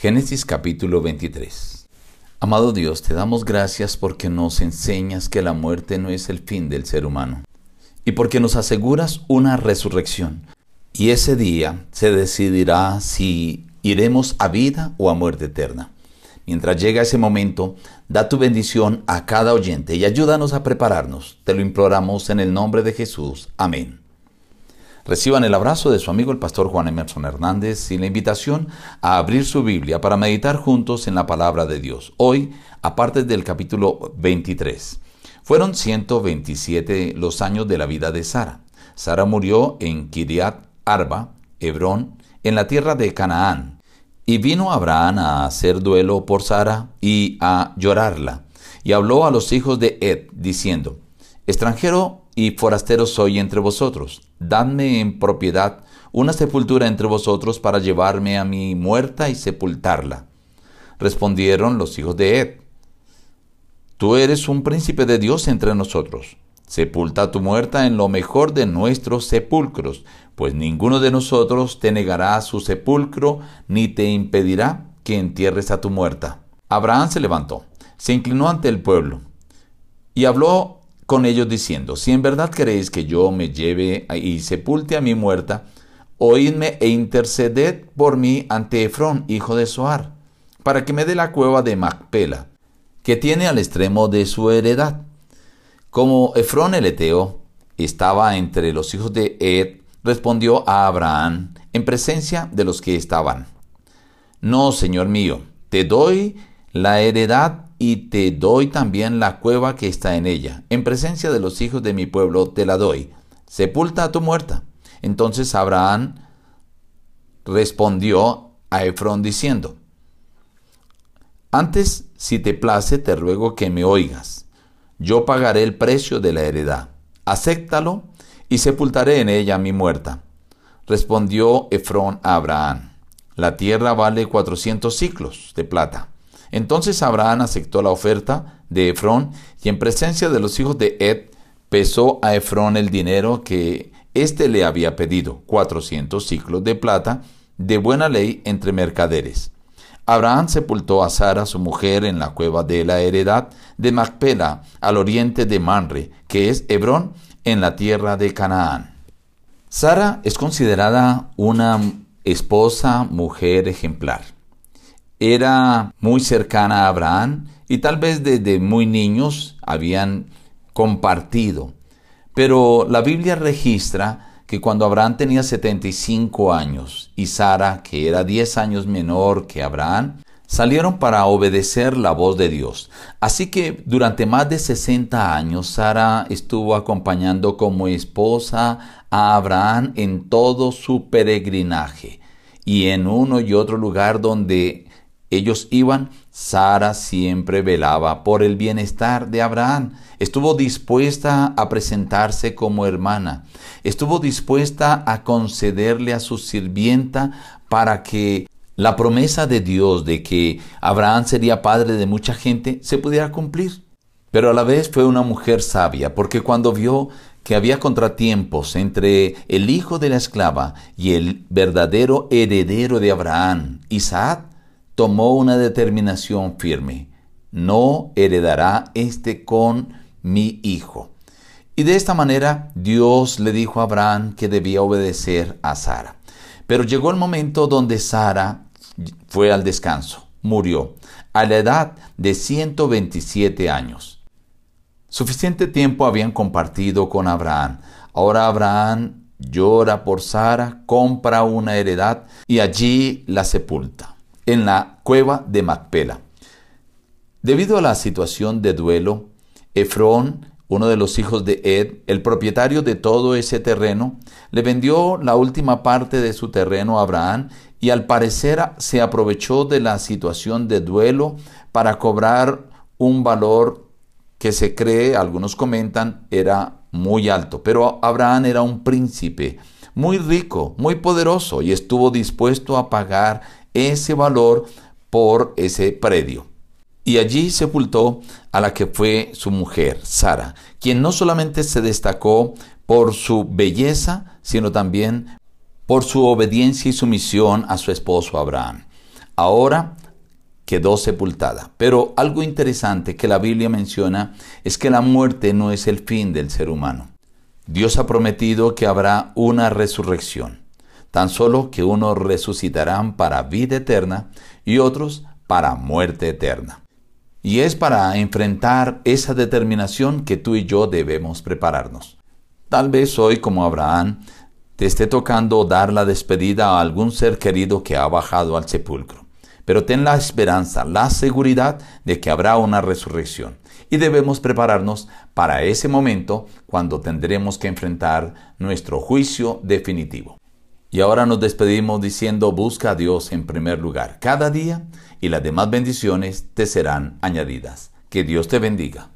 Génesis capítulo 23. Amado Dios, te damos gracias porque nos enseñas que la muerte no es el fin del ser humano y porque nos aseguras una resurrección. Y ese día se decidirá si iremos a vida o a muerte eterna. Mientras llega ese momento, da tu bendición a cada oyente y ayúdanos a prepararnos. Te lo imploramos en el nombre de Jesús. Amén. Reciban el abrazo de su amigo el pastor Juan Emerson Hernández y la invitación a abrir su Biblia para meditar juntos en la palabra de Dios. Hoy, aparte del capítulo 23. Fueron 127 los años de la vida de Sara. Sara murió en Kiriat Arba, Hebrón, en la tierra de Canaán. Y vino Abraham a hacer duelo por Sara y a llorarla. Y habló a los hijos de Ed, diciendo, Extranjero y forastero soy entre vosotros. Dadme en propiedad una sepultura entre vosotros para llevarme a mi muerta y sepultarla. Respondieron los hijos de Ed. Tú eres un príncipe de Dios entre nosotros. Sepulta tu muerta en lo mejor de nuestros sepulcros, pues ninguno de nosotros te negará su sepulcro, ni te impedirá que entierres a tu muerta. Abraham se levantó, se inclinó ante el pueblo, y habló con ellos diciendo, si en verdad queréis que yo me lleve y sepulte a mi muerta, oídme e interceded por mí ante Efrón, hijo de Soar, para que me dé la cueva de Macpela, que tiene al extremo de su heredad. Como Efrón el Eteo estaba entre los hijos de Ed, respondió a Abraham en presencia de los que estaban. No, Señor mío, te doy la heredad y te doy también la cueva que está en ella. En presencia de los hijos de mi pueblo te la doy. Sepulta a tu muerta. Entonces Abraham respondió a Efrón diciendo, Antes, si te place, te ruego que me oigas. Yo pagaré el precio de la heredad. Acéptalo y sepultaré en ella mi muerta. Respondió Efrón a Abraham, La tierra vale cuatrocientos ciclos de plata entonces Abraham aceptó la oferta de Efrón y en presencia de los hijos de Ed pesó a Efrón el dinero que éste le había pedido, cuatrocientos ciclos de plata, de buena ley entre mercaderes. Abraham sepultó a Sara, su mujer, en la cueva de la heredad de Macpela, al oriente de Manre, que es Hebrón, en la tierra de Canaán. Sara es considerada una esposa, mujer ejemplar era muy cercana a Abraham y tal vez desde muy niños habían compartido. Pero la Biblia registra que cuando Abraham tenía 75 años y Sara, que era 10 años menor que Abraham, salieron para obedecer la voz de Dios. Así que durante más de 60 años Sara estuvo acompañando como esposa a Abraham en todo su peregrinaje y en uno y otro lugar donde ellos iban, Sara siempre velaba por el bienestar de Abraham. Estuvo dispuesta a presentarse como hermana. Estuvo dispuesta a concederle a su sirvienta para que la promesa de Dios de que Abraham sería padre de mucha gente se pudiera cumplir. Pero a la vez fue una mujer sabia, porque cuando vio que había contratiempos entre el hijo de la esclava y el verdadero heredero de Abraham, Isaac, tomó una determinación firme. No heredará este con mi hijo. Y de esta manera Dios le dijo a Abraham que debía obedecer a Sara. Pero llegó el momento donde Sara fue al descanso, murió, a la edad de 127 años. Suficiente tiempo habían compartido con Abraham. Ahora Abraham llora por Sara, compra una heredad y allí la sepulta en la cueva de Macpela. Debido a la situación de duelo, Efrón, uno de los hijos de Ed, el propietario de todo ese terreno, le vendió la última parte de su terreno a Abraham y al parecer se aprovechó de la situación de duelo para cobrar un valor que se cree, algunos comentan, era muy alto. Pero Abraham era un príncipe muy rico, muy poderoso y estuvo dispuesto a pagar ese valor por ese predio. Y allí sepultó a la que fue su mujer, Sara, quien no solamente se destacó por su belleza, sino también por su obediencia y sumisión a su esposo Abraham. ahora quedó sepultada. Pero algo interesante que la Biblia menciona es que la muerte no es el fin del ser humano. Dios ha prometido que habrá una resurrección, tan solo que unos resucitarán para vida eterna y otros para muerte eterna. Y es para enfrentar esa determinación que tú y yo debemos prepararnos. Tal vez hoy, como Abraham, te esté tocando dar la despedida a algún ser querido que ha bajado al sepulcro. Pero ten la esperanza, la seguridad de que habrá una resurrección y debemos prepararnos para ese momento cuando tendremos que enfrentar nuestro juicio definitivo. Y ahora nos despedimos diciendo busca a Dios en primer lugar cada día y las demás bendiciones te serán añadidas. Que Dios te bendiga.